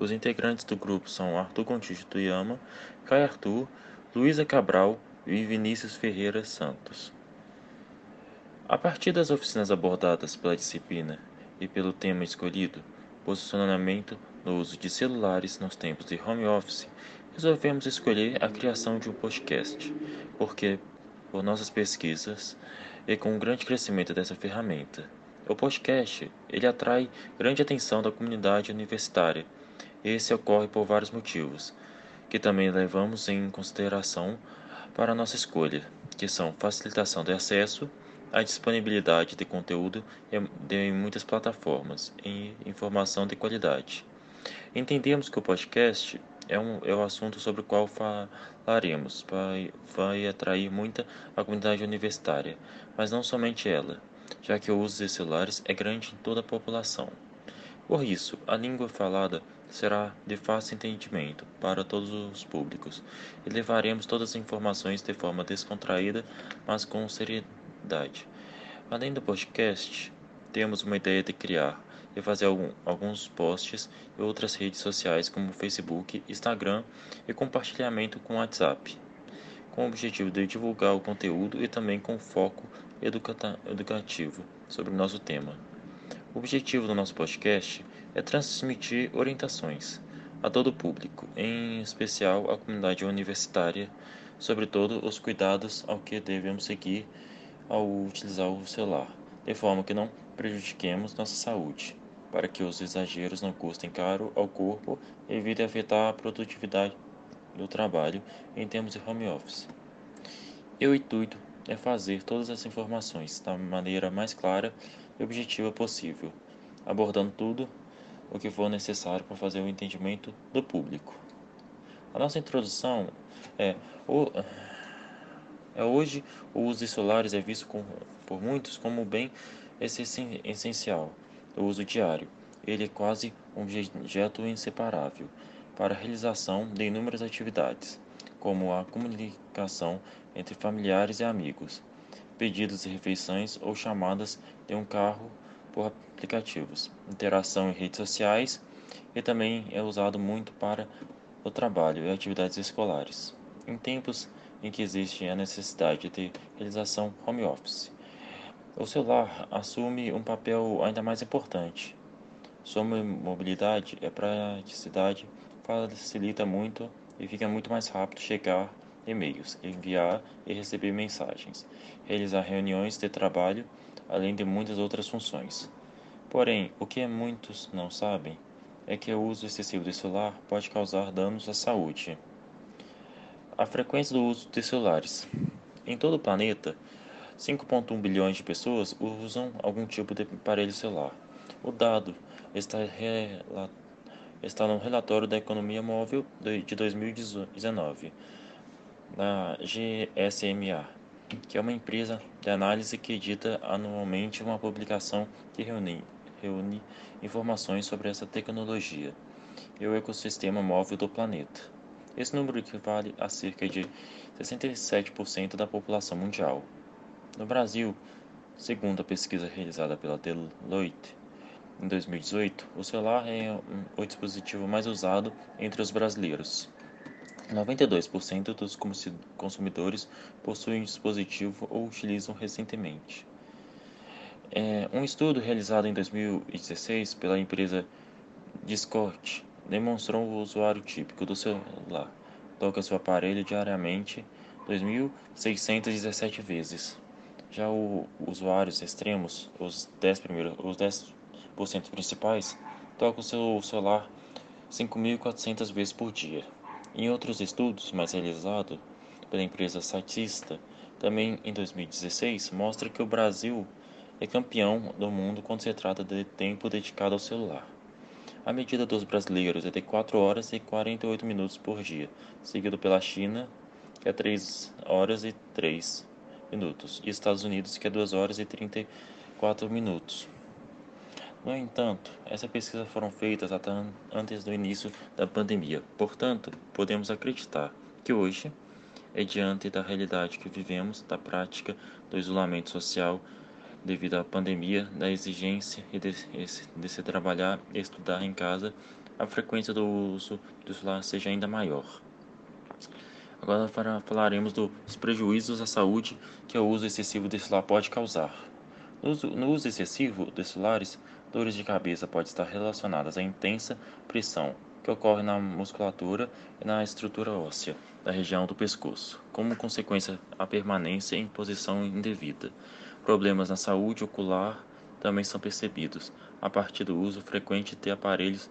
Os integrantes do grupo são Arthur Contígio Tuyama, Caio Arthur, Luísa Cabral e Vinícius Ferreira Santos. A partir das oficinas abordadas pela disciplina e pelo tema escolhido, posicionamento no uso de celulares nos tempos de home office, resolvemos escolher a criação de um podcast, porque, por nossas pesquisas e com o grande crescimento dessa ferramenta, o podcast ele atrai grande atenção da comunidade universitária. Esse ocorre por vários motivos, que também levamos em consideração para nossa escolha, que são facilitação de acesso, a disponibilidade de conteúdo em muitas plataformas e informação de qualidade. Entendemos que o podcast é um, é um assunto sobre o qual falaremos, vai, vai atrair muita a comunidade universitária, mas não somente ela, já que o uso de celulares é grande em toda a população. Por isso, a língua falada será de fácil entendimento para todos os públicos e levaremos todas as informações de forma descontraída, mas com seriedade. Além do podcast, temos uma ideia de criar e fazer algum, alguns posts e outras redes sociais como Facebook, Instagram e compartilhamento com WhatsApp, com o objetivo de divulgar o conteúdo e também com foco educativo sobre o nosso tema. O objetivo do nosso podcast é transmitir orientações a todo o público, em especial à comunidade universitária, sobretudo os cuidados ao que devemos seguir ao utilizar o celular, de forma que não prejudiquemos nossa saúde, para que os exageros não custem caro ao corpo e evitem afetar a produtividade do trabalho em termos de home office. Eu intuito é fazer todas as informações da maneira mais clara e objetiva possível, abordando tudo o que for necessário para fazer o entendimento do público. A nossa introdução é, o, é hoje o uso de celulares é visto com, por muitos como bem essencial do uso diário. Ele é quase um objeto inseparável para a realização de inúmeras atividades, como a comunicação entre familiares e amigos, pedidos de refeições ou chamadas de um carro por aplicativos, interação em redes sociais e também é usado muito para o trabalho e atividades escolares. Em tempos em que existe a necessidade de realização home office, o celular assume um papel ainda mais importante. Sua mobilidade e praticidade facilita muito e fica muito mais rápido chegar e-mails, enviar e receber mensagens, realizar reuniões de trabalho, além de muitas outras funções. Porém, o que muitos não sabem é que o uso excessivo de celular pode causar danos à saúde. A frequência do uso de celulares. Em todo o planeta, 5,1 bilhões de pessoas usam algum tipo de aparelho celular. O dado está, está no relatório da economia móvel de 2019 da GSMA, que é uma empresa de análise que edita anualmente uma publicação que reúne, reúne informações sobre essa tecnologia e o ecossistema móvel do planeta. Esse número equivale a cerca de 67% da população mundial. No Brasil, segundo a pesquisa realizada pela Deloitte, em 2018, o celular é o dispositivo mais usado entre os brasileiros. 92% dos consumidores possuem dispositivo ou utilizam recentemente. É, um estudo realizado em 2016 pela empresa Discord demonstrou o usuário típico do celular toca seu aparelho diariamente 2.617 vezes. Já os usuários extremos, os 10 primeiros, os 10% principais, tocam seu celular 5.400 vezes por dia. Em outros estudos mais realizados pela empresa Statista, também em 2016, mostra que o Brasil é campeão do mundo quando se trata de tempo dedicado ao celular. A medida dos brasileiros é de 4 horas e 48 minutos por dia, seguido pela China, que é 3 horas e 3 minutos, e Estados Unidos, que é 2 horas e 34 minutos. No entanto, essas pesquisas foram feitas até antes do início da pandemia. Portanto, podemos acreditar que hoje, é diante da realidade que vivemos, da prática do isolamento social devido à pandemia, da exigência de, de se trabalhar e estudar em casa, a frequência do uso do celular seja ainda maior. Agora falaremos dos prejuízos à saúde que o uso excessivo do celular pode causar. No uso, excessivo de celulares, dores de cabeça podem estar relacionadas à intensa pressão que ocorre na musculatura e na estrutura óssea da região do pescoço, como consequência a permanência em posição indevida. Problemas na saúde ocular também são percebidos a partir do uso frequente de aparelhos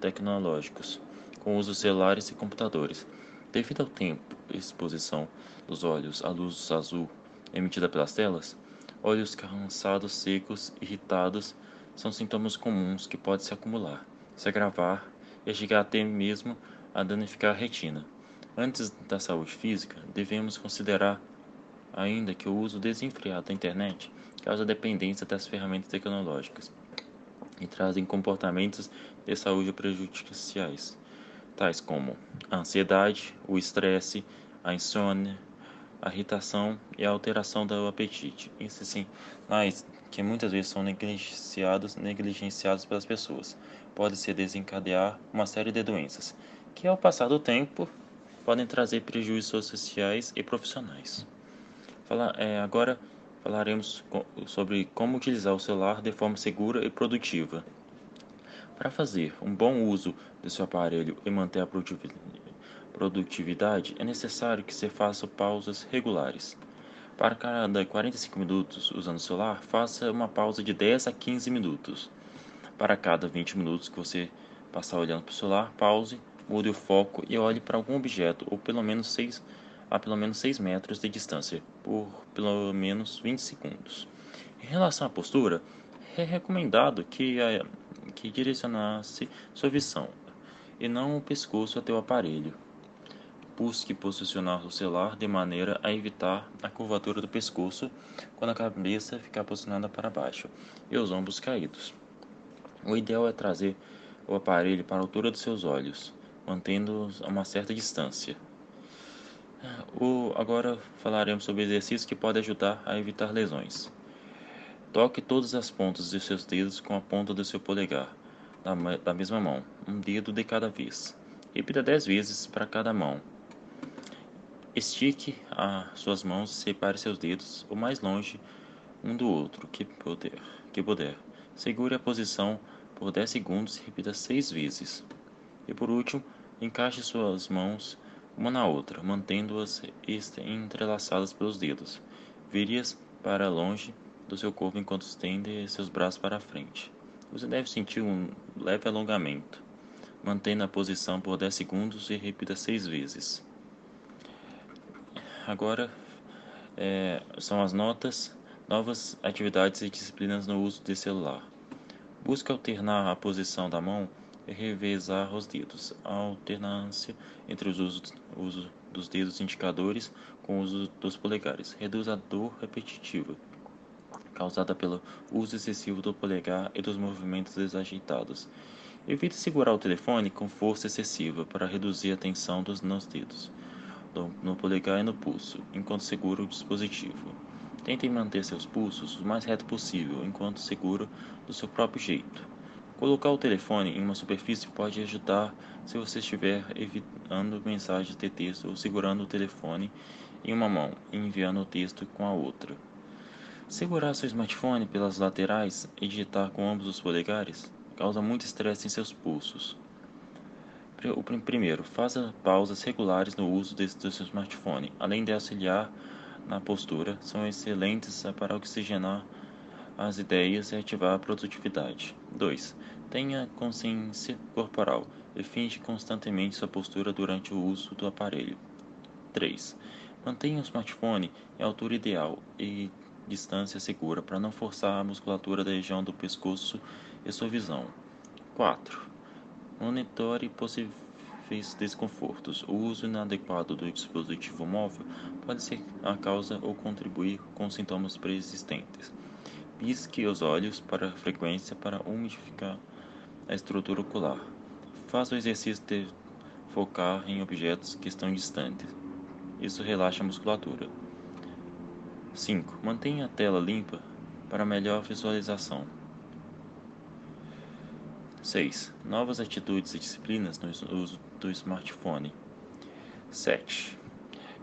tecnológicos, com uso celulares e computadores. Devido ao tempo e exposição dos olhos à luz azul emitida pelas telas, olhos cansados, secos, irritados são sintomas comuns que podem se acumular, se agravar e chegar até mesmo a danificar a retina. Antes da saúde física, devemos considerar ainda que o uso desenfreado da internet causa dependência das ferramentas tecnológicas e trazem comportamentos de saúde prejudiciais, tais como a ansiedade, o estresse, a insônia, a irritação e a alteração do apetite. Sim, mas que muitas vezes são negligenciados, negligenciados pelas pessoas. Pode se desencadear uma série de doenças, que ao passar do tempo podem trazer prejuízos sociais e profissionais. É, agora falaremos sobre como utilizar o celular de forma segura e produtiva. Para fazer um bom uso de seu aparelho e manter a produtividade, é necessário que se faça pausas regulares. Para cada 45 minutos usando o celular, faça uma pausa de 10 a 15 minutos. Para cada 20 minutos que você passar olhando para o celular, pause, mude o foco e olhe para algum objeto, ou pelo menos 6 a pelo menos 6 metros de distância por pelo menos 20 segundos. Em relação à postura, é recomendado que, a, que direcionasse sua visão e não o pescoço até o aparelho. Busque posicionar o celular de maneira a evitar a curvatura do pescoço quando a cabeça ficar posicionada para baixo e os ombros caídos. O ideal é trazer o aparelho para a altura dos seus olhos, mantendo-os a uma certa distância. O, agora falaremos sobre exercícios que podem ajudar a evitar lesões. Toque todas as pontas de seus dedos com a ponta do seu polegar, da, da mesma mão, um dedo de cada vez. Repita dez vezes para cada mão. Estique as suas mãos e separe seus dedos o mais longe um do outro que puder. Que puder. Segure a posição por 10 segundos e repita seis vezes. E por último, encaixe suas mãos uma na outra, mantendo-as entrelaçadas pelos dedos. Vire-as para longe do seu corpo enquanto estende seus braços para a frente. Você deve sentir um leve alongamento. Mantenha a posição por 10 segundos e repita 6 vezes. Agora é, são as notas, novas atividades e disciplinas no uso de celular. Busque alternar a posição da mão revezar os dedos. A alternância entre os usos, uso dos dedos indicadores com o uso dos polegares reduz a dor repetitiva causada pelo uso excessivo do polegar e dos movimentos desajeitados. Evite segurar o telefone com força excessiva para reduzir a tensão dos, nos dedos, no polegar e no pulso, enquanto segura o dispositivo. Tente manter seus pulsos o mais reto possível enquanto segura do seu próprio jeito. Colocar o telefone em uma superfície pode ajudar se você estiver evitando mensagens de texto ou segurando o telefone em uma mão e enviando o texto com a outra. Segurar seu smartphone pelas laterais e digitar com ambos os polegares causa muito estresse em seus pulsos. O primeiro, faça pausas regulares no uso do seu smartphone, além de auxiliar na postura, são excelentes para oxigenar as ideias e ativar a produtividade. 2. Tenha consciência corporal e finge constantemente sua postura durante o uso do aparelho. 3. Mantenha o smartphone em altura ideal e distância segura para não forçar a musculatura da região do pescoço e sua visão. 4. Monitore possíveis desconfortos. O uso inadequado do dispositivo móvel pode ser a causa ou contribuir com sintomas pré-existentes. Pisque os olhos para frequência para umidificar a estrutura ocular. Faça o exercício de focar em objetos que estão distantes. Isso relaxa a musculatura. 5. Mantenha a tela limpa para melhor visualização. 6. Novas atitudes e disciplinas no uso do smartphone. 7.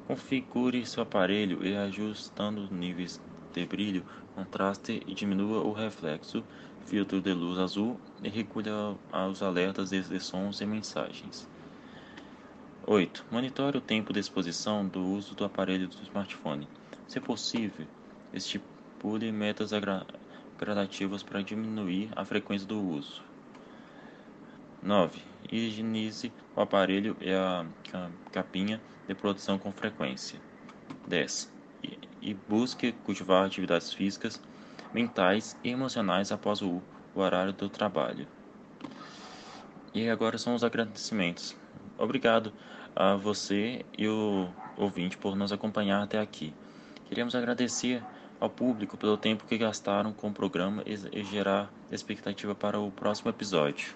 Configure seu aparelho e ajustando os níveis de brilho, contraste e diminua o reflexo, filtro de luz azul e recolha os alertas de sons e mensagens. 8. Monitore o tempo de exposição do uso do aparelho do smartphone. Se possível, estipule metas gradativas para diminuir a frequência do uso. 9. Higienize o aparelho e a capinha de produção com frequência. 10. E busque cultivar atividades físicas, mentais e emocionais após o horário do trabalho. E agora são os agradecimentos. Obrigado a você e o ouvinte por nos acompanhar até aqui. Queremos agradecer ao público pelo tempo que gastaram com o programa e gerar expectativa para o próximo episódio.